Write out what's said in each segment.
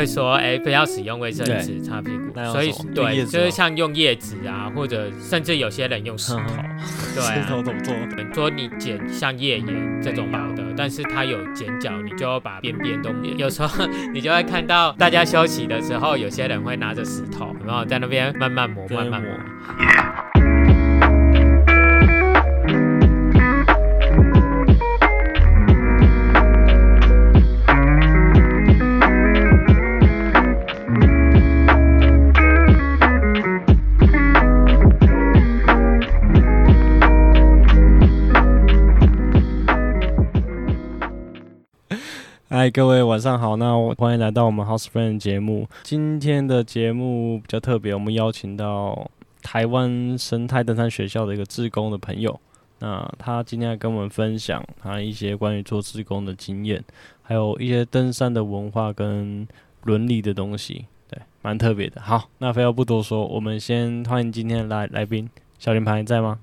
会说，哎，不要使用卫生纸擦屁股，所以对，就是像用叶子啊，或者甚至有些人用石头，对，石头怎么做？说你剪像页岩这种薄的，但是它有剪角，你就要把边边都剪。有时候 你就会看到大家休息的时候，有些人会拿着石头，然后在那边慢慢磨，慢慢磨。嗨，各位晚上好。那我欢迎来到我们 House Friend 节目。今天的节目比较特别，我们邀请到台湾生态登山学校的一个志工的朋友。那他今天要跟我们分享他一些关于做志工的经验，还有一些登山的文化跟伦理的东西。对，蛮特别的。好，那废话不多说，我们先欢迎今天来来宾小林牌在吗？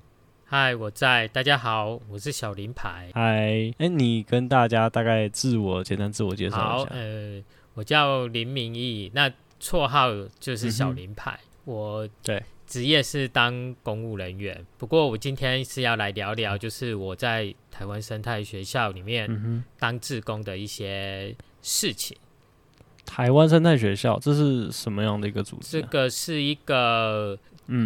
嗨，我在。大家好，我是小林牌。嗨，哎，你跟大家大概自我简单自我介绍一下。好，呃，我叫林明义，那绰号就是小林牌。嗯、我对职业是当公务人员，不过我今天是要来聊聊，就是我在台湾生态学校里面当志工的一些事情。嗯、台湾生态学校这是什么样的一个组织、啊？这个是一个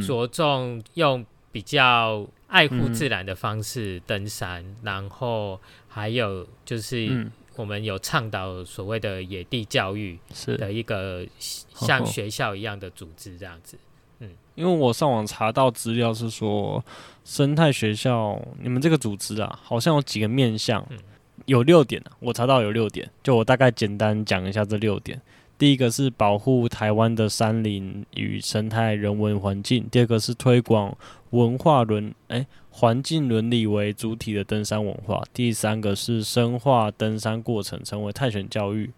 着重用比较。爱护自然的方式登山，嗯、然后还有就是我们有倡导所谓的野地教育的一个像学校一样的组织这样子。嗯，因为我上网查到资料是说，生态学校你们这个组织啊，好像有几个面向，有六点啊，我查到有六点，就我大概简单讲一下这六点。第一个是保护台湾的山林与生态人文环境，第二个是推广文化伦诶环境伦理为主体的登山文化，第三个是深化登山过程成为探险教育，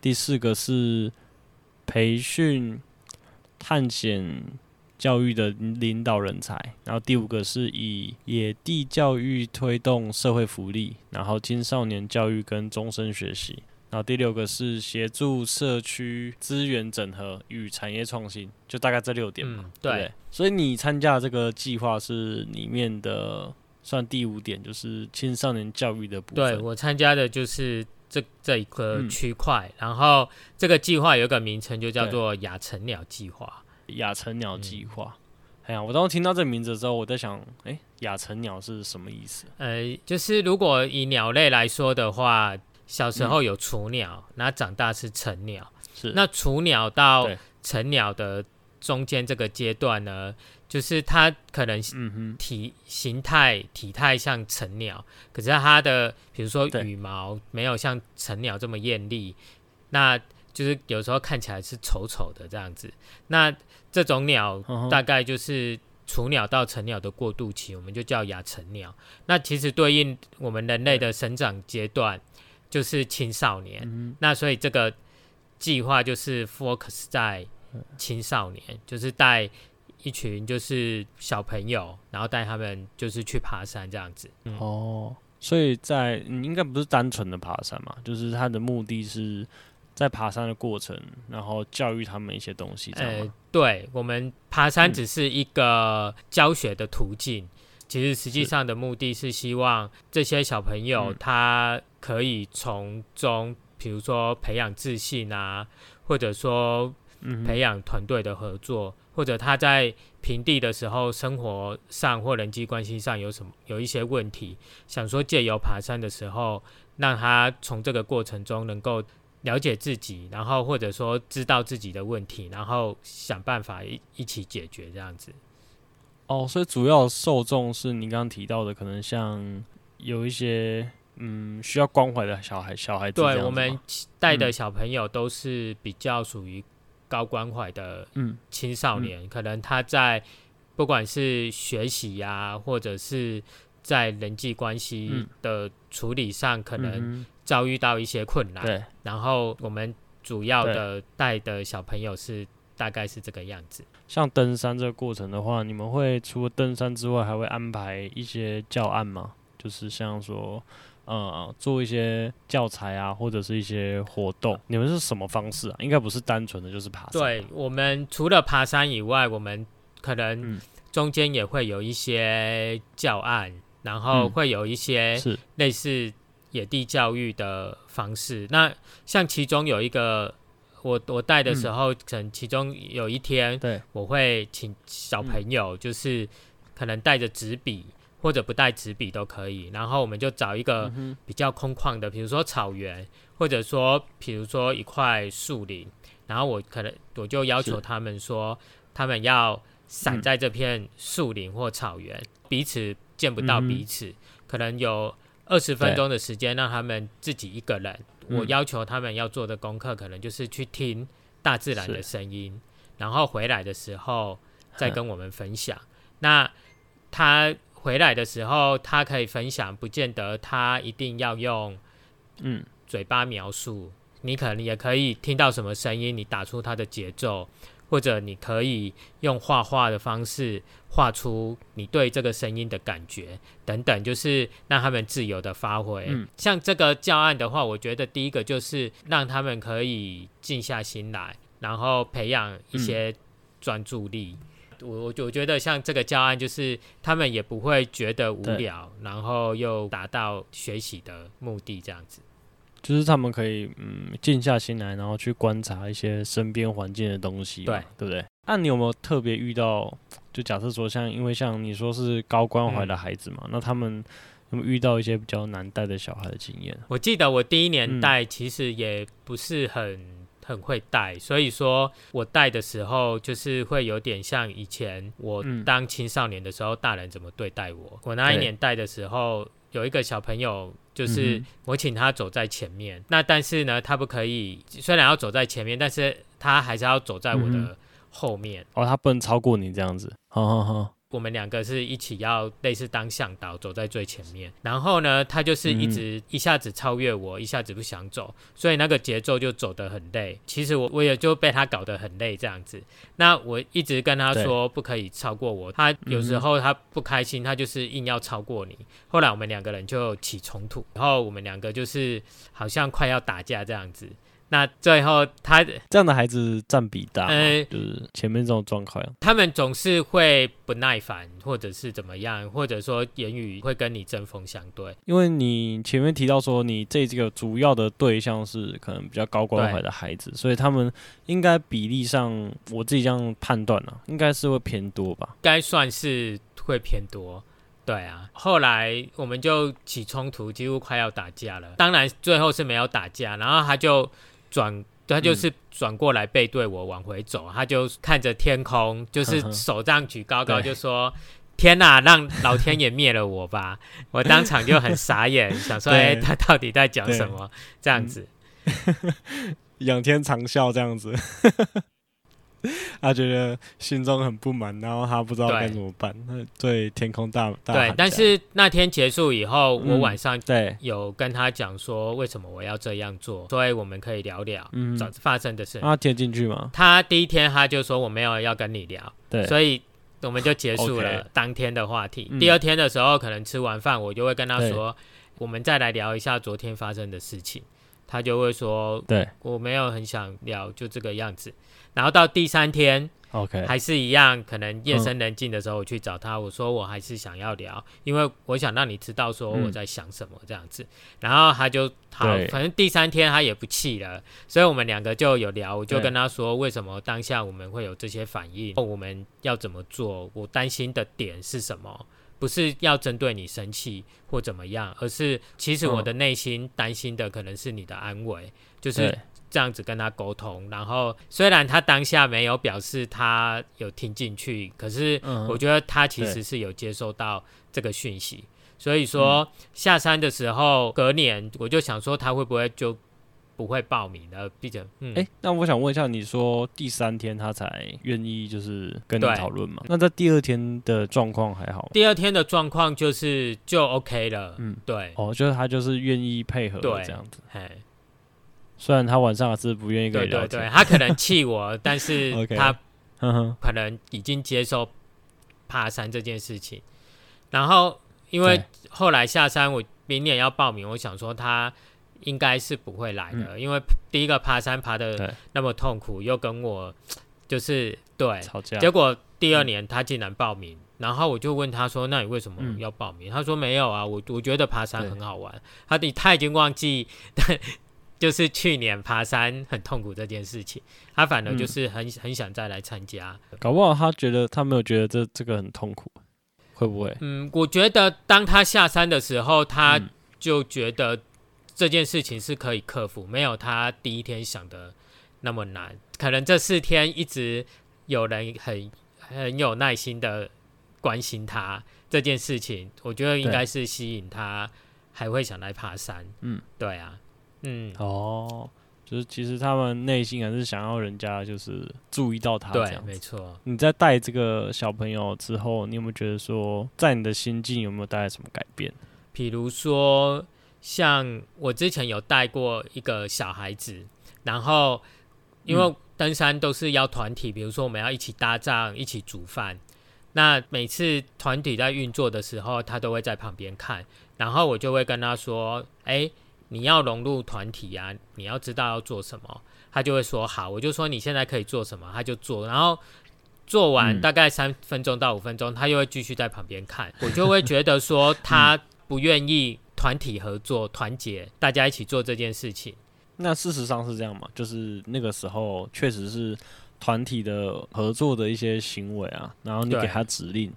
第四个是培训探险教育的领导人才，然后第五个是以野地教育推动社会福利，然后青少年教育跟终身学习。然后第六个是协助社区资源整合与产业创新，就大概这六点嘛。嗯、对，对。所以你参加这个计划是里面的算第五点，就是青少年教育的部分。对，我参加的就是这这一个区块，嗯、然后这个计划有一个名称，就叫做亚成鸟计划。亚成鸟计划。哎呀、嗯，我当时听到这个名字的时候，我在想，哎，亚成鸟是什么意思？呃，就是如果以鸟类来说的话。小时候有雏鸟，那、嗯、长大是成鸟。是那雏鸟到成鸟的中间这个阶段呢，就是它可能体形态体态像成鸟，可是它的比如说羽毛没有像成鸟这么艳丽，那就是有时候看起来是丑丑的这样子。那这种鸟大概就是雏鸟到成鸟的过渡期，我们就叫亚成鸟。那其实对应我们人类的生长阶段。就是青少年，嗯、那所以这个计划就是 focus 在青少年，嗯、就是带一群就是小朋友，然后带他们就是去爬山这样子。嗯、哦，所以在你应该不是单纯的爬山嘛，就是他的目的是在爬山的过程，然后教育他们一些东西。呃，对，我们爬山只是一个教学的途径。嗯其实实际上的目的是希望这些小朋友他可以从中，比如说培养自信啊，或者说培养团队的合作，或者他在平地的时候生活上或人际关系上有什么有一些问题，想说借由爬山的时候，让他从这个过程中能够了解自己，然后或者说知道自己的问题，然后想办法一一起解决这样子。哦，所以主要受众是你刚刚提到的，可能像有一些嗯需要关怀的小孩、小孩子。对，我们带的小朋友都是比较属于高关怀的青少年，嗯嗯、可能他在不管是学习呀、啊，或者是在人际关系的处理上，可能遭遇到一些困难。对、嗯，然后我们主要的带的小朋友是。大概是这个样子。像登山这个过程的话，你们会除了登山之外，还会安排一些教案吗？就是像说，呃做一些教材啊，或者是一些活动。你们是什么方式啊？应该不是单纯的就是爬山。对，我们除了爬山以外，我们可能中间也会有一些教案，嗯、然后会有一些类似野地教育的方式。嗯、那像其中有一个。我我带的时候，可能其中有一天，对，我会请小朋友，就是可能带着纸笔或者不带纸笔都可以，然后我们就找一个比较空旷的，比如说草原，或者说比如说一块树林，然后我可能我就要求他们说，他们要散在这片树林或草原，彼此见不到彼此，可能有二十分钟的时间让他们自己一个人。我要求他们要做的功课，可能就是去听大自然的声音，然后回来的时候再跟我们分享。那他回来的时候，他可以分享，不见得他一定要用嗯嘴巴描述，你可能也可以听到什么声音，你打出它的节奏。或者你可以用画画的方式画出你对这个声音的感觉等等，就是让他们自由的发挥。嗯，像这个教案的话，我觉得第一个就是让他们可以静下心来，然后培养一些专注力。我我我觉得像这个教案，就是他们也不会觉得无聊，然后又达到学习的目的，这样子。就是他们可以嗯静下心来，然后去观察一些身边环境的东西，对对不对？那、啊、你有没有特别遇到？就假设说像，因为像你说是高关怀的孩子嘛，嗯、那他们有没有遇到一些比较难带的小孩的经验？我记得我第一年带其实也不是很、嗯、很会带，所以说我带的时候就是会有点像以前我当青少年的时候，大人怎么对待我。嗯、我那一年带的时候。有一个小朋友，就是我请他走在前面，嗯、那但是呢，他不可以，虽然要走在前面，但是他还是要走在我的后面。嗯、哦，他不能超过你这样子。好好好。我们两个是一起要类似当向导，走在最前面。然后呢，他就是一直一下子超越我，一下子不想走，所以那个节奏就走得很累。其实我我也就被他搞得很累这样子。那我一直跟他说不可以超过我，他有时候他不开心，他就是硬要超过你。后来我们两个人就起冲突，然后我们两个就是好像快要打架这样子。那最后，他这样的孩子占比大，呃，就是前面这种状况，他们总是会不耐烦，或者是怎么样，或者说言语会跟你针锋相对。因为你前面提到说，你这这个主要的对象是可能比较高关怀的孩子，所以他们应该比例上，我自己这样判断啊，应该是会偏多吧？该算是会偏多，对啊。后来我们就起冲突，几乎快要打架了。当然最后是没有打架，然后他就。转，他就是转过来背对我往回走，嗯、他就看着天空，就是手这样举高高，就说：“天哪，让老天爷灭了我吧！”我当场就很傻眼，想说：“哎，他到底在讲什么？”这样子，仰天长啸这样子。他觉得心中很不满，然后他不知道该怎么办。对，对天空大大对，但是那天结束以后，嗯、我晚上对有跟他讲说为什么我要这样做，所以我们可以聊聊早发生的事。他贴进去吗？他第一天他就说我没有要跟你聊，对，所以我们就结束了当天的话题。Okay 第二天的时候，可能吃完饭，我就会跟他说，我们再来聊一下昨天发生的事情。他就会说，对，我没有很想聊，就这个样子。然后到第三天，OK，还是一样，可能夜深人静的时候，我去找他，我说我还是想要聊，因为我想让你知道说我在想什么这样子。然后他就好，反正第三天他也不气了，所以我们两个就有聊，我就跟他说为什么当下我们会有这些反应，我们要怎么做，我担心的点是什么。不是要针对你生气或怎么样，而是其实我的内心担心的可能是你的安危，就是这样子跟他沟通。然后虽然他当下没有表示他有听进去，可是我觉得他其实是有接收到这个讯息。所以说下山的时候，隔年我就想说他会不会就。不会报名的，毕竟，嗯，哎，那我想问一下，你说第三天他才愿意就是跟你讨论嘛？那在第二天的状况还好？第二天的状况就是就 OK 了，嗯，对，哦，就是他就是愿意配合这样子，嘿，虽然他晚上还是不愿意跟你聊天，对对对，他可能气我，但是他可能已经接受爬山这件事情，然后因为后来下山我。明年要报名，我想说他应该是不会来的，嗯、因为第一个爬山爬的那么痛苦，又跟我就是对吵架，结果第二年他竟然报名，嗯、然后我就问他说：“那你为什么要报名？”嗯、他说：“没有啊，我我觉得爬山很好玩。”他他已经忘记。就是去年爬山很痛苦这件事情，他反而就是很、嗯、很想再来参加。搞不好他觉得他没有觉得这这个很痛苦，会不会？嗯，我觉得当他下山的时候，他就觉得这件事情是可以克服，没有他第一天想的那么难。可能这四天一直有人很很有耐心的关心他这件事情，我觉得应该是吸引他还会想来爬山。嗯，对啊。嗯哦，就是其实他们内心还是想要人家就是注意到他这样没错。你在带这个小朋友之后，你有没有觉得说，在你的心境有没有带来什么改变？比如说，像我之前有带过一个小孩子，然后因为登山都是要团体，比如说我们要一起搭帐、一起煮饭，那每次团体在运作的时候，他都会在旁边看，然后我就会跟他说：“哎。”你要融入团体呀、啊，你要知道要做什么，他就会说好。我就说你现在可以做什么，他就做。然后做完大概三分钟到五分钟，他又会继续在旁边看。我就会觉得说他不愿意团体合作、团结，大家一起做这件事情。那事实上是这样嘛？就是那个时候确实是团体的合作的一些行为啊。然后你给他指令，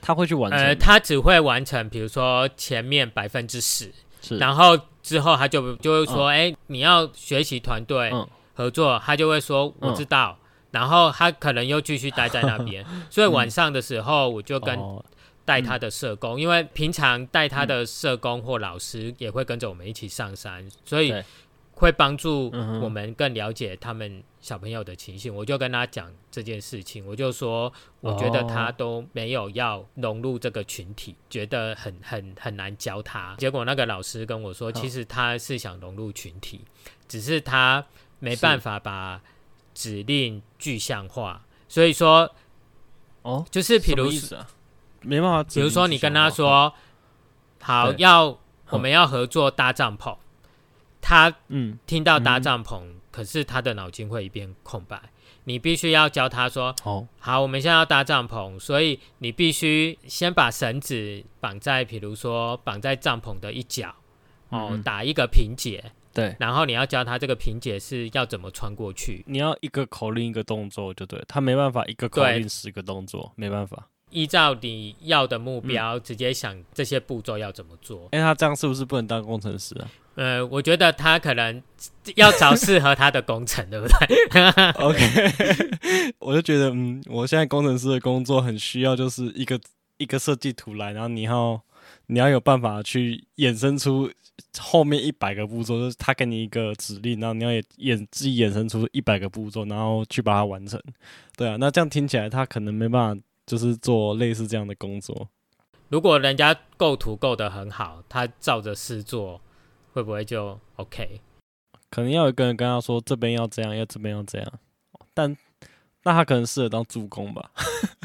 他会去完成。呃，他只会完成，比如说前面百分之十，然后。之后他就就会说：“哎、嗯欸，你要学习团队合作。嗯”他就会说：“我知道。嗯”然后他可能又继续待在那边。所以晚上的时候，我就跟带他的社工，嗯、因为平常带他的社工或老师也会跟着我们一起上山，所以。会帮助我们更了解他们小朋友的情绪，嗯、我就跟他讲这件事情，我就说，我觉得他都没有要融入这个群体，哦、觉得很很很难教他。结果那个老师跟我说，其实他是想融入群体，哦、只是他没办法把指令具象化。所以说，哦，就是比如说，没办法，比如说你跟他说，好，要我们要合作搭帐篷。他嗯，听到搭帐篷，嗯、可是他的脑筋会一片空白。你必须要教他说：“好、哦，好，我们现在要搭帐篷，所以你必须先把绳子绑在，比如说绑在帐篷的一角，哦，嗯、打一个平结，对，然后你要教他这个平结是要怎么穿过去。你要一个口令一个动作就对，他没办法一个口令十个动作，没办法依照你要的目标、嗯、直接想这些步骤要怎么做。哎，他这样是不是不能当工程师啊？呃，我觉得他可能要找适合他的工程，对不对？OK，我就觉得，嗯，我现在工程师的工作很需要，就是一个一个设计图来，然后你要你要有办法去衍生出后面一百个步骤，就是他给你一个指令，然后你要也衍自己衍生出一百个步骤，然后去把它完成。对啊，那这样听起来他可能没办法，就是做类似这样的工作。如果人家构图构得很好，他照着试做。会不会就 OK？可能要有一个人跟他说，这边要这样，要这边要这样，但那他可能适合当助攻吧。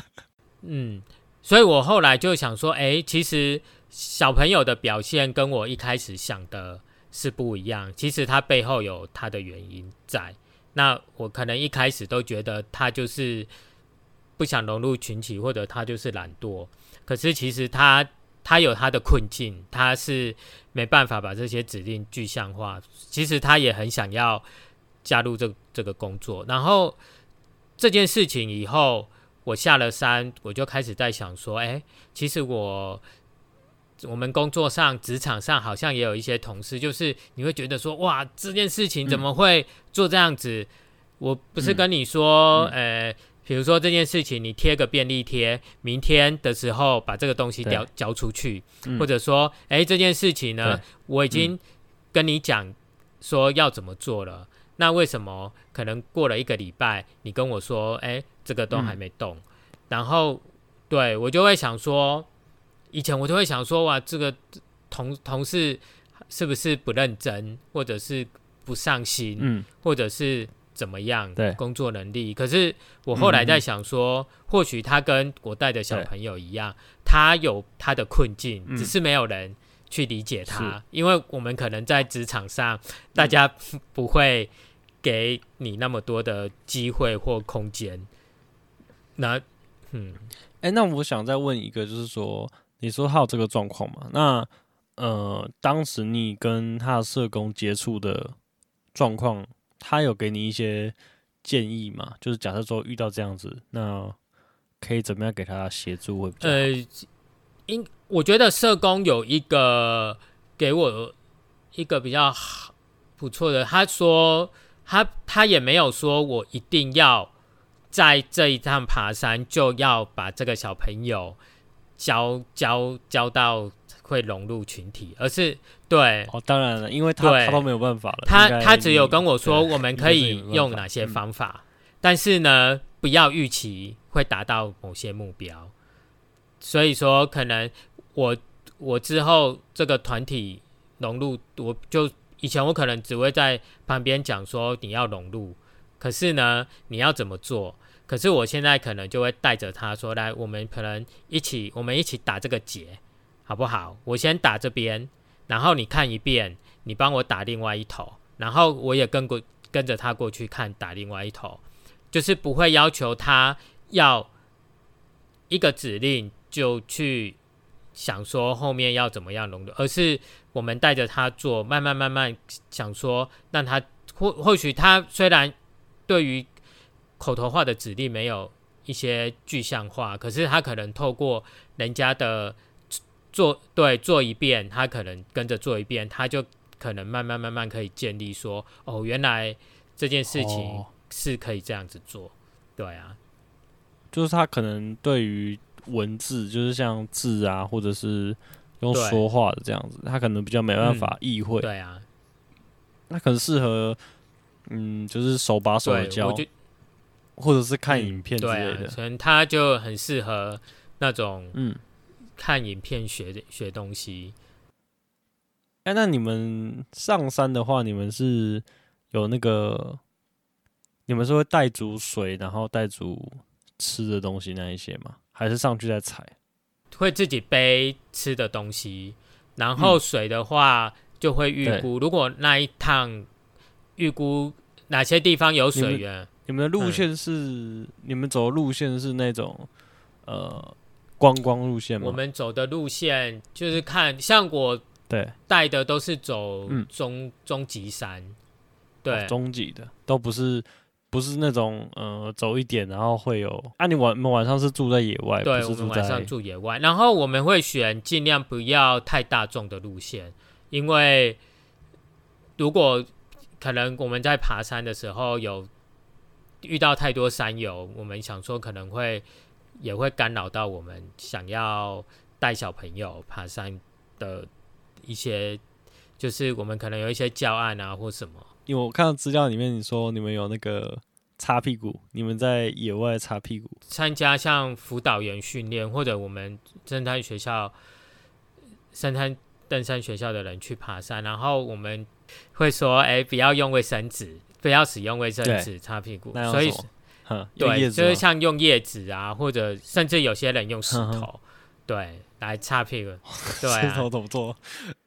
嗯，所以我后来就想说，哎，其实小朋友的表现跟我一开始想的是不一样，其实他背后有他的原因在。那我可能一开始都觉得他就是不想融入群体，或者他就是懒惰，可是其实他。他有他的困境，他是没办法把这些指令具象化。其实他也很想要加入这这个工作。然后这件事情以后，我下了山，我就开始在想说：哎，其实我我们工作上、职场上好像也有一些同事，就是你会觉得说：哇，这件事情怎么会做这样子？嗯、我不是跟你说，呃、嗯。嗯比如说这件事情，你贴个便利贴，明天的时候把这个东西交交出去，嗯、或者说，哎，这件事情呢，我已经跟你讲说要怎么做了，嗯、那为什么可能过了一个礼拜，你跟我说，哎，这个都还没动，嗯、然后对我就会想说，以前我就会想说，哇，这个同同事是不是不认真，或者是不上心，嗯、或者是。怎么样？对，工作能力。可是我后来在想说，嗯、或许他跟我带的小朋友一样，他有他的困境，只是没有人去理解他，因为我们可能在职场上，大家不会给你那么多的机会或空间。那，嗯，哎、欸，那我想再问一个，就是说，你说他有这个状况吗？那，呃，当时你跟他的社工接触的状况，他有给你一些建议吗？就是假设说遇到这样子，那可以怎么样给他协助会比较？呃，应我觉得社工有一个给我一个比较好不错的，他说他他也没有说我一定要。在这一趟爬山，就要把这个小朋友教教教到会融入群体，而是对。哦，当然了，因为他他都没有办法了，他他只有跟我说我们可以用哪些方法，嗯、但是呢，不要预期会达到某些目标，所以说可能我我之后这个团体融入，我就以前我可能只会在旁边讲说你要融入，可是呢，你要怎么做？可是我现在可能就会带着他说：“来，我们可能一起，我们一起打这个结，好不好？我先打这边，然后你看一遍，你帮我打另外一头，然后我也跟过跟着他过去看打另外一头，就是不会要求他要一个指令就去想说后面要怎么样融入，而是我们带着他做，慢慢慢慢想说，让他或或许他虽然对于。”口头化的指令没有一些具象化，可是他可能透过人家的做，对，做一遍，他可能跟着做一遍，他就可能慢慢慢慢可以建立说，哦，原来这件事情是可以这样子做，对啊，就是他可能对于文字，就是像字啊，或者是用说话的这样子，他可能比较没办法意会，对啊，那可能适合，嗯，就是手把手的教。或者是看影片之类的，嗯啊、可能他就很适合那种嗯，看影片学学东西。哎、欸，那你们上山的话，你们是有那个，你们是会带足水，然后带足吃的东西那一些吗？还是上去再采？会自己背吃的东西，然后水的话就会预估，嗯、如果那一趟预估哪些地方有水源。你们的路线是、嗯、你们走的路线是那种呃观光路线吗？我们走的路线就是看，像我对带的都是走中、嗯、中级山，对、哦、中级的都不是不是那种呃走一点然后会有啊，你晚你们晚上是住在野外，对，我们晚上住野外，然后我们会选尽量不要太大众的路线，因为如果可能我们在爬山的时候有。遇到太多山友，我们想说可能会也会干扰到我们想要带小朋友爬山的一些，就是我们可能有一些教案啊或什么。因为我看到资料里面你说你们有那个擦屁股，你们在野外擦屁股，参加像辅导员训练或者我们生态学校、生态登山学校的人去爬山，然后我们会说，哎、欸，不要用卫生纸。不要使用卫生纸擦屁股，所以，对，就是像用叶子啊，或者甚至有些人用石头，对，来擦屁股。对啊、石头怎么做？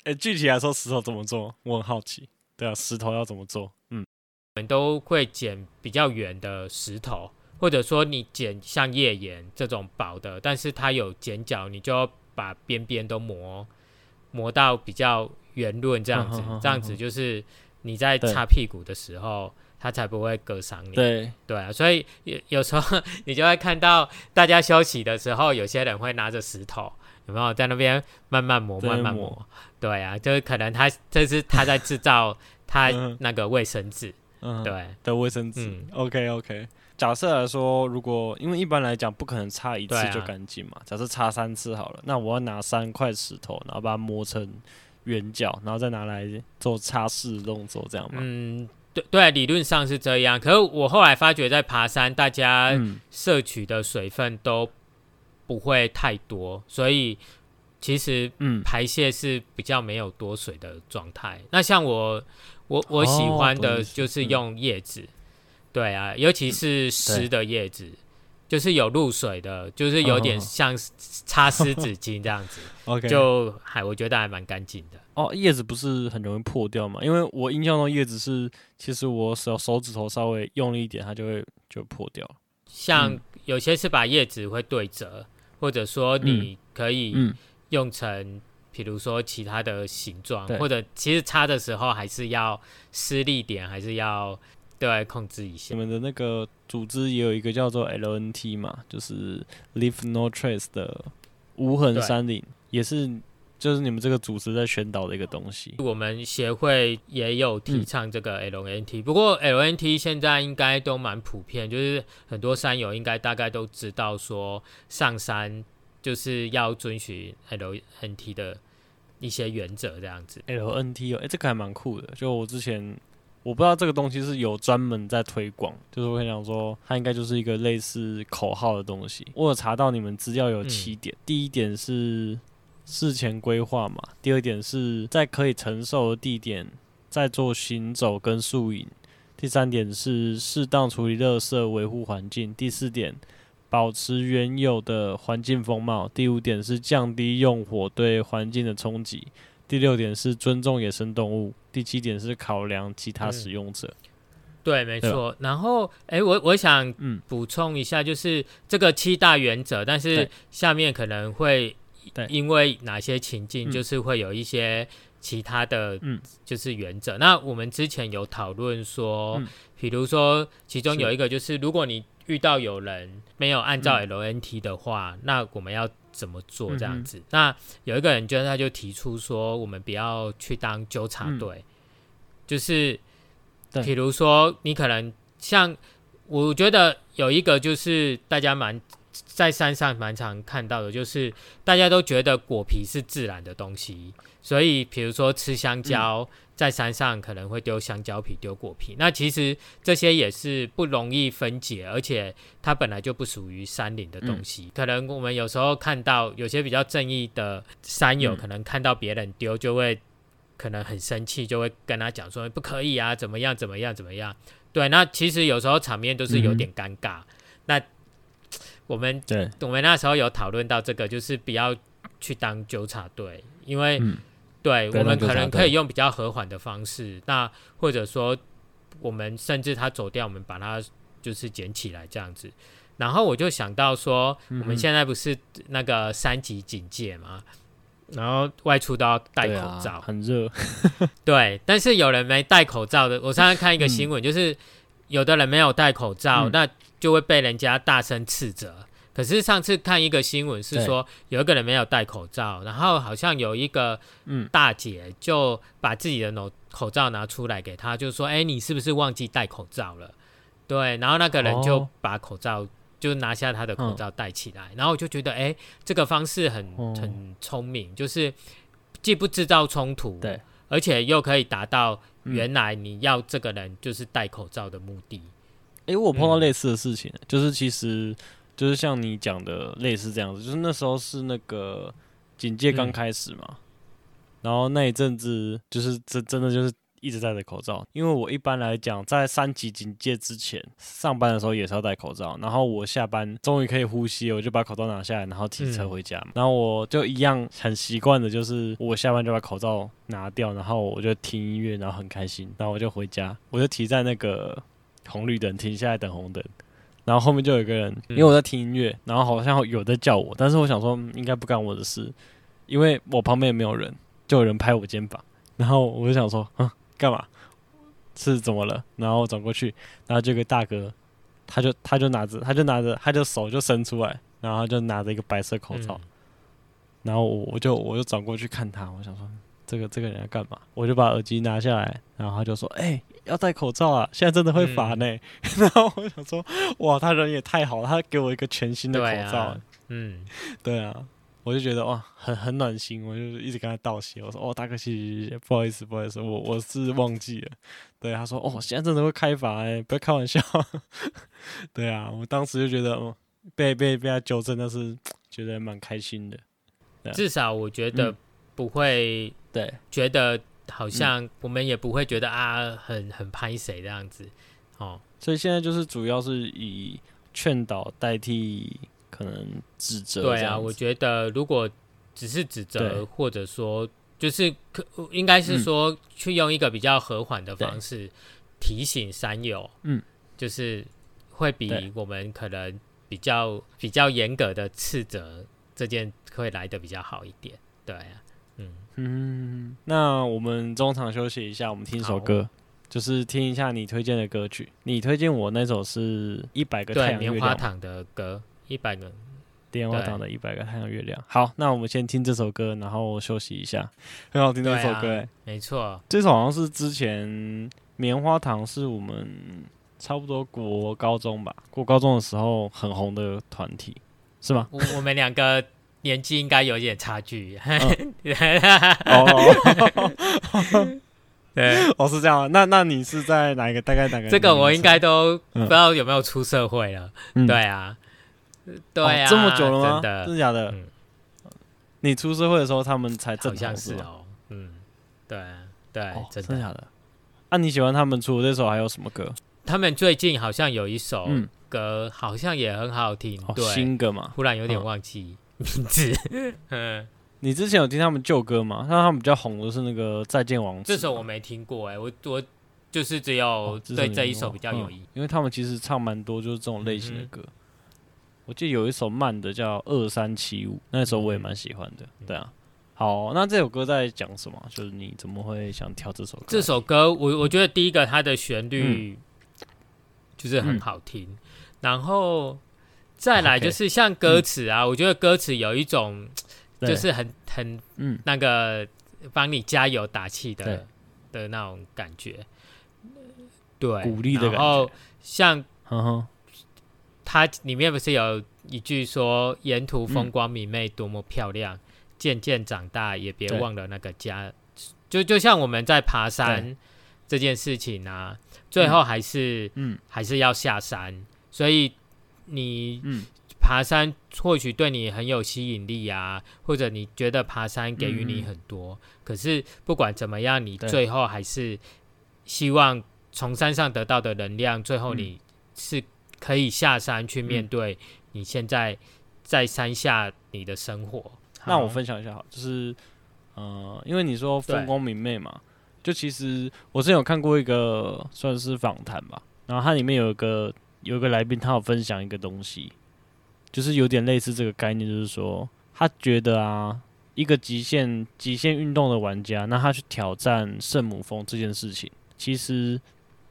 哎、欸，具体来说，石头怎么做？我很好奇。对啊，石头要怎么做？嗯，我们都会捡比较圆的石头，或者说你捡像页岩这种薄的，但是它有剪角，你就要把边边都磨磨到比较圆润，这样子，这样子就是。你在擦屁股的时候，它才不会割伤你。对对啊，所以有有时候你就会看到大家休息的时候，有些人会拿着石头，有没有在那边慢慢磨、慢慢磨？对啊，就是可能他这是他在制造他那个卫生纸，嗯，对的卫生纸。嗯、OK OK。假设来说，如果因为一般来讲不可能擦一次就干净嘛，啊、假设擦三次好了，那我要拿三块石头，然后把它磨成。圆角，然后再拿来做擦拭动作，这样吗？嗯，对对，理论上是这样。可是我后来发觉，在爬山，大家摄取的水分都不会太多，所以其实嗯，排泄是比较没有多水的状态。那像我，我我喜欢的就是用叶子，对啊，尤其是湿的叶子，就是有露水的，就是有点像擦湿纸巾这样子。OK，就还我觉得还蛮干净的。哦，叶子不是很容易破掉吗？因为我印象中叶子是，其实我手手指头稍微用力一点，它就会就破掉。像有些是把叶子会对折，或者说你可以用成，比如说其他的形状，或者其实擦的时候还是要施力点，还是要对控制一下。你们的那个组织也有一个叫做 LNT 嘛，就是 Leave No Trace 的无痕山林，也是。就是你们这个组织在宣导的一个东西。我们协会也有提倡这个 LNT，、嗯、不过 LNT 现在应该都蛮普遍，就是很多山友应该大概都知道说上山就是要遵循 LNT 的一些原则这样子。LNT 哦，哎、欸，这个还蛮酷的。就我之前我不知道这个东西是有专门在推广，就是我想说它应该就是一个类似口号的东西。我有查到你们资料有七点，嗯、第一点是。事前规划嘛，第二点是在可以承受的地点再做行走跟宿营，第三点是适当处理垃圾维护环境，第四点保持原有的环境风貌，第五点是降低用火对环境的冲击，第六点是尊重野生动物，第七点是考量其他使用者。嗯、对，没错。然后，哎、欸，我我想补充一下，就是这个七大原则，但是下面可能会。因为哪些情境就是会有一些其他的，就是原则。嗯、那我们之前有讨论说，比、嗯、如说其中有一个就是，如果你遇到有人没有按照 LNT 的话，嗯、那我们要怎么做这样子？嗯、那有一个人就他就提出说，我们不要去当纠察队，嗯、就是比如说你可能像，我觉得有一个就是大家蛮。在山上蛮常看到的，就是大家都觉得果皮是自然的东西，所以比如说吃香蕉，在山上可能会丢香蕉皮、丢果皮。那其实这些也是不容易分解，而且它本来就不属于山林的东西。可能我们有时候看到有些比较正义的山友，可能看到别人丢，就会可能很生气，就会跟他讲说不可以啊，怎么样怎么样怎么样。对，那其实有时候场面都是有点尴尬。那我们对，我们那时候有讨论到这个，就是不要去当纠察队，因为、嗯、对，我们可能可以用比较和缓的方式，那或者说我们甚至他走掉，我们把它就是捡起来这样子。然后我就想到说，我们现在不是那个三级警戒嘛，然后外出都要戴口罩，啊、很热。对，但是有人没戴口罩的，我上次看一个新闻，就是有的人没有戴口罩，嗯、那。就会被人家大声斥责。可是上次看一个新闻是说，有一个人没有戴口罩，然后好像有一个大姐就把自己的口口罩拿出来给他，就说：“哎，你是不是忘记戴口罩了？”对，然后那个人就把口罩就拿下他的口罩戴起来，然后我就觉得，哎，这个方式很很聪明，就是既不制造冲突，对，而且又可以达到原来你要这个人就是戴口罩的目的。哎、欸，我碰到类似的事情，嗯、就是其实就是像你讲的类似这样子，就是那时候是那个警戒刚开始嘛，嗯、然后那一阵子就是真真的就是一直戴着口罩，因为我一般来讲在三级警戒之前上班的时候也是要戴口罩，然后我下班终于可以呼吸，我就把口罩拿下来，然后骑车回家，嗯、然后我就一样很习惯的，就是我下班就把口罩拿掉，然后我就听音乐，然后很开心，然后我就回家，我就骑在那个。红绿灯停下来等红灯，然后后面就有一个人，因为我在听音乐，然后好像有在叫我，但是我想说应该不干我的事，因为我旁边也没有人，就有人拍我肩膀，然后我就想说，嗯，干嘛？是怎么了？然后我转过去，然后这个大哥，他就他就拿着他就拿着他就手就伸出来，然后就拿着一个白色口罩，然后我我就我就转过去看他，我想说这个这个人要干嘛？我就把耳机拿下来，然后他就说，哎。要戴口罩啊！现在真的会罚呢。嗯、然后我想说，哇，他人也太好了，他给我一个全新的口罩。啊、嗯，对啊，我就觉得哇，很很暖心。我就一直跟他道谢，我说哦，大哥，谢谢谢谢，不好意思不好意思，我我是忘记了。对，他说哦，现在真的会开罚哎，不要开玩笑。对啊，我当时就觉得哦，被被被他纠正，那是觉得蛮开心的。至少我觉得不会对觉得。好像我们也不会觉得啊，很很拍谁这样子，哦，所以现在就是主要是以劝导代替可能指责。对啊，我觉得如果只是指责，或者说就是可应该是说去用一个比较和缓的方式提醒山友，嗯，就是会比我们可能比较比较严格的斥责这件会来的比较好一点。对啊，嗯嗯，那我们中场休息一下，我们听首歌。就是听一下你推荐的歌曲，你推荐我那首是一百个太阳月亮，棉花糖的歌，一百个棉花糖的一百个太阳月亮。好，那我们先听这首歌，然后休息一下。很好听的一首歌，欸，没错，这首好像是之前棉花糖是我们差不多国高中吧，国高中的时候很红的团体，是吗？我 我们两个年纪应该有点差距。哦。对，哦，是这样。那那你是在哪一个？大概哪个？这个我应该都不知道有没有出社会了。嗯、对啊，对啊、哦，这么久了吗？真的，真的假的？嗯、你出社会的时候，他们才正好像是哦。嗯，对对，哦、真的，假的？那、啊、你喜欢他们出的这首还有什么歌？他们最近好像有一首歌，好像也很好听。哦、对，新歌嘛，忽然有点忘记名字。嗯。你之前有听他们旧歌吗？那他们比较红的是那个《再见王子》。这首我没听过哎、欸，我我就是只有对这一首比较有意因为他们其实唱蛮多就是这种类型的歌。嗯、我记得有一首慢的叫《二三七五》，那首我也蛮喜欢的。嗯、对啊，好，那这首歌在讲什么？就是你怎么会想挑这首歌？这首歌我我觉得第一个它的旋律就是很好听，嗯、然后再来就是像歌词啊，嗯、我觉得歌词有一种。就是很很嗯。那个帮你加油打气的的那种感觉，对，鼓励的感觉。然后像它里面不是有一句说“沿途风光明媚，多么漂亮”，渐渐长大也别忘了那个家。就就像我们在爬山这件事情啊，最后还是嗯。还是要下山，所以你嗯。爬山或许对你很有吸引力啊，或者你觉得爬山给予你很多，嗯、可是不管怎么样，你最后还是希望从山上得到的能量，最后你是可以下山去面对你现在在山下你的生活。那我分享一下好，就是呃，因为你说风光明媚嘛，就其实我之前有看过一个算是访谈吧，然后它里面有一个有一个来宾，他有分享一个东西。就是有点类似这个概念，就是说，他觉得啊，一个极限极限运动的玩家，那他去挑战圣母峰这件事情，其实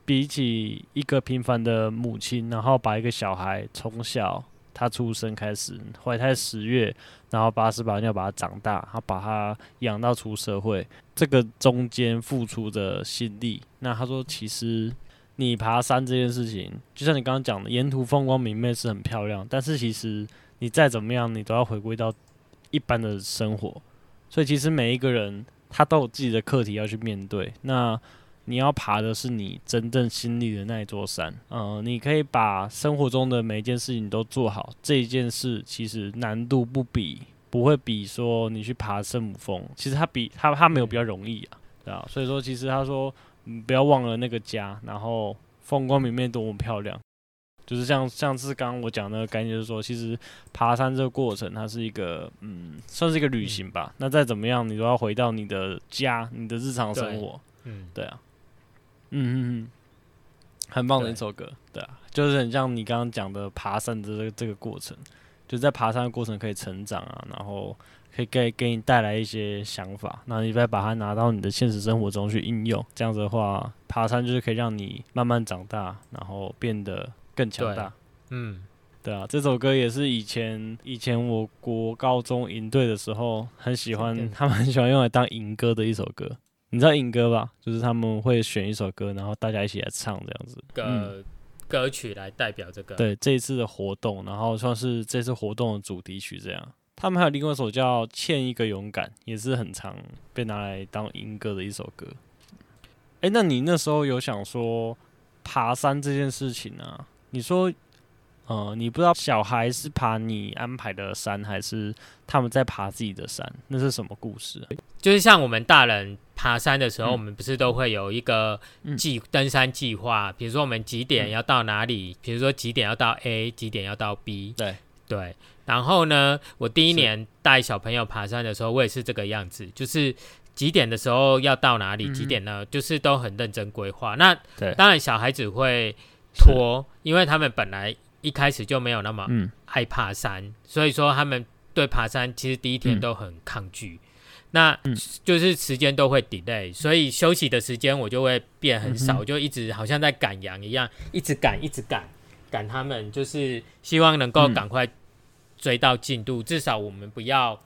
比起一个平凡的母亲，然后把一个小孩从小他出生开始怀胎十月，然后把屎把尿把他长大，他把他养到出社会，这个中间付出的心力，那他说其实。你爬山这件事情，就像你刚刚讲的，沿途风光明媚是很漂亮，但是其实你再怎么样，你都要回归到一般的生活。所以其实每一个人他都有自己的课题要去面对。那你要爬的是你真正心里的那一座山。嗯、呃，你可以把生活中的每一件事情都做好，这一件事其实难度不比，不会比说你去爬圣母峰，其实它比它它没有比较容易啊，对啊。所以说，其实他说。嗯，不要忘了那个家，然后风光明媚多么漂亮，就是像像是刚刚我讲的那个概念，就是说，其实爬山这个过程，它是一个嗯，算是一个旅行吧。嗯、那再怎么样，你都要回到你的家，你的日常生活。嗯，对啊，嗯嗯嗯，很棒的一首歌，对，对啊，就是很像你刚刚讲的爬山的这个这个过程，就在爬山的过程可以成长啊，然后。可以给给你带来一些想法，那你再把它拿到你的现实生活中去应用。这样子的话，爬山就是可以让你慢慢长大，然后变得更强大。嗯，对啊，这首歌也是以前以前我国高中营队的时候很喜欢，他们很喜欢用来当营歌的一首歌。你知道营歌吧？就是他们会选一首歌，然后大家一起来唱这样子。歌、嗯、歌曲来代表这个。对，这一次的活动，然后算是这次活动的主题曲这样。他们还有另外一首叫《欠一个勇敢》，也是很常被拿来当音歌的一首歌。哎、欸，那你那时候有想说爬山这件事情啊？你说呃，你不知道小孩是爬你安排的山，还是他们在爬自己的山？那是什么故事？就是像我们大人爬山的时候，嗯、我们不是都会有一个计登山计划？比如说我们几点要到哪里？比如说几点要到 A，几点要到 B？对对。然后呢，我第一年带小朋友爬山的时候，我也是这个样子，就是几点的时候要到哪里？几点呢？嗯、就是都很认真规划。那当然小孩子会拖，因为他们本来。一开始就没有那么爱爬山，嗯、所以说他们对爬山其实第一天都很抗拒，嗯、那就是时间都会 delay，所以休息的时间我就会变很少，就一直好像在赶羊一样，一直赶，一直赶，赶他们，就是希望能够赶快追到进度，嗯、至少我们不要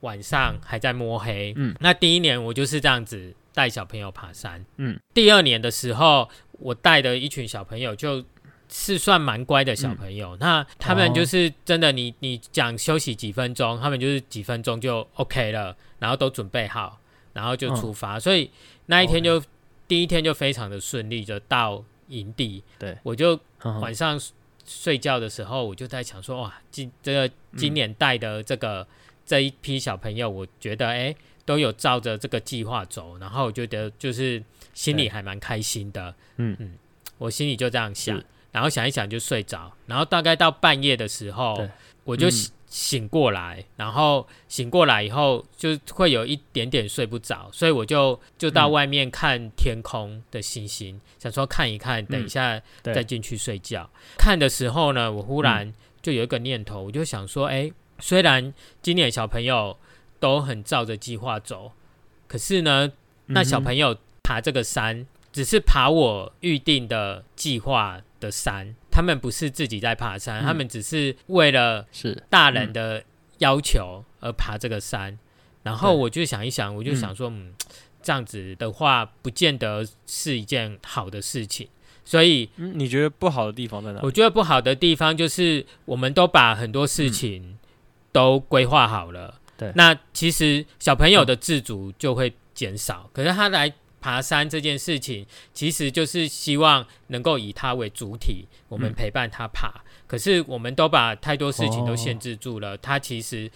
晚上还在摸黑。嗯，那第一年我就是这样子带小朋友爬山，嗯，第二年的时候我带的一群小朋友就是算蛮乖的小朋友，嗯、那他们就是真的你，你你讲休息几分钟，他们就是几分钟就 OK 了，然后都准备好，然后就出发，嗯、所以那一天就.第一天就非常的顺利，就到营地。对，我就晚上睡觉的时候，我就在想说，哇，今这个今年带的这个、嗯、这一批小朋友，我觉得哎、欸、都有照着这个计划走，然后我觉得就是心里还蛮开心的。嗯嗯，我心里就这样想。然后想一想就睡着，然后大概到半夜的时候，我就、嗯、醒过来，然后醒过来以后就会有一点点睡不着，所以我就就到外面看天空的星星，嗯、想说看一看，等一下再进去睡觉。嗯、看的时候呢，我忽然就有一个念头，我就想说，哎，虽然今年小朋友都很照着计划走，可是呢，那小朋友爬这个山，只是爬我预定的计划的山，他们不是自己在爬山，嗯、他们只是为了是大人的要求而爬这个山。嗯、然后我就想一想，我就想说，嗯，嗯，这样子的话，不见得是一件好的事情。所以，嗯、你觉得不好的地方在哪？我觉得不好的地方就是，我们都把很多事情都规划好了。对、嗯，那其实小朋友的自主就会减少。嗯、可是他来。爬山这件事情，其实就是希望能够以他为主体，我们陪伴他爬。嗯、可是我们都把太多事情都限制住了，哦、他其实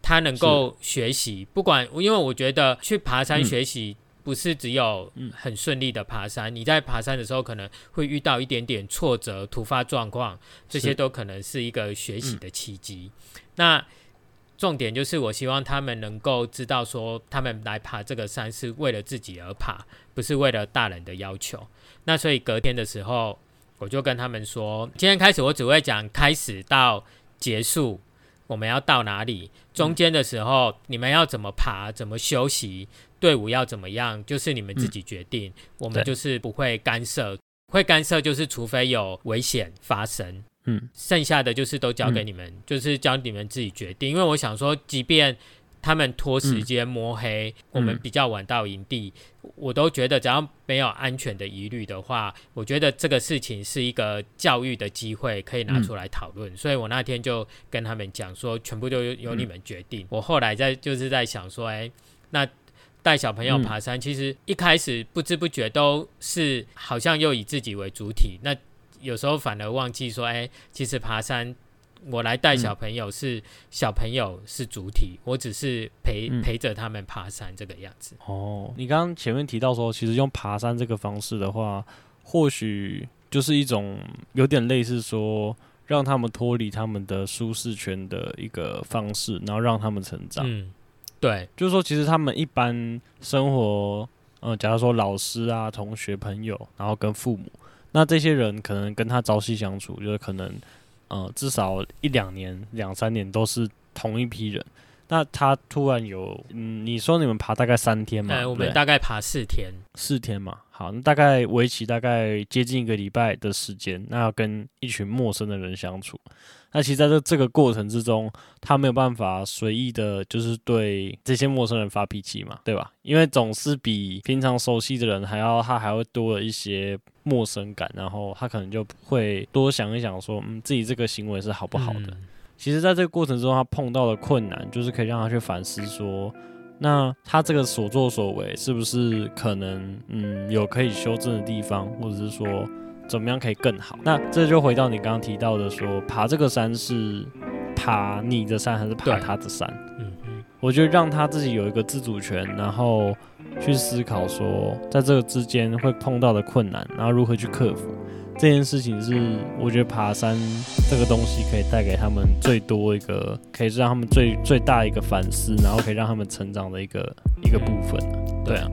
他能够学习，不管因为我觉得去爬山学习不是只有很顺利的爬山，嗯、你在爬山的时候可能会遇到一点点挫折、突发状况，这些都可能是一个学习的契机。嗯、那重点就是，我希望他们能够知道，说他们来爬这个山是为了自己而爬，不是为了大人的要求。那所以隔天的时候，我就跟他们说，今天开始我只会讲开始到结束，我们要到哪里，中间的时候你们要怎么爬，怎么休息，队伍要怎么样，就是你们自己决定，我们就是不会干涉，会干涉就是除非有危险发生。嗯，剩下的就是都交给你们，嗯、就是交你们自己决定。因为我想说，即便他们拖时间摸黑，嗯、我们比较晚到营地，嗯、我都觉得只要没有安全的疑虑的话，我觉得这个事情是一个教育的机会，可以拿出来讨论。嗯、所以我那天就跟他们讲说，全部都由你们决定。嗯、我后来在就是在想说，哎、欸，那带小朋友爬山，嗯、其实一开始不知不觉都是好像又以自己为主体，那。有时候反而忘记说，哎、欸，其实爬山，我来带小朋友是、嗯、小朋友是主体，我只是陪、嗯、陪着他们爬山这个样子。哦，你刚刚前面提到说，其实用爬山这个方式的话，或许就是一种有点类似说，让他们脱离他们的舒适圈的一个方式，然后让他们成长。嗯，对，就是说，其实他们一般生活，嗯、呃，假如说老师啊、同学、朋友，然后跟父母。那这些人可能跟他朝夕相处，就是可能，呃，至少一两年、两三年都是同一批人。那他突然有，嗯，你说你们爬大概三天嘛？对，我们大概爬四天。四天嘛，好，那大概为期大概接近一个礼拜的时间，那要跟一群陌生的人相处。那其实在这这个过程之中，他没有办法随意的，就是对这些陌生人发脾气嘛，对吧？因为总是比平常熟悉的人还要，他还会多了一些陌生感，然后他可能就会多想一想，说，嗯，自己这个行为是好不好的？嗯、其实，在这个过程中，他碰到的困难，就是可以让他去反思说，那他这个所作所为，是不是可能，嗯，有可以修正的地方，或者是说。怎么样可以更好。那这就回到你刚刚提到的说，爬这个山是爬你的山还是爬他的山？嗯嗯，我觉得让他自己有一个自主权，然后去思考说，在这个之间会碰到的困难，然后如何去克服。这件事情是我觉得爬山这个东西可以带给他们最多一个，可以让他们最最大一个反思，然后可以让他们成长的一个一个部分。对啊。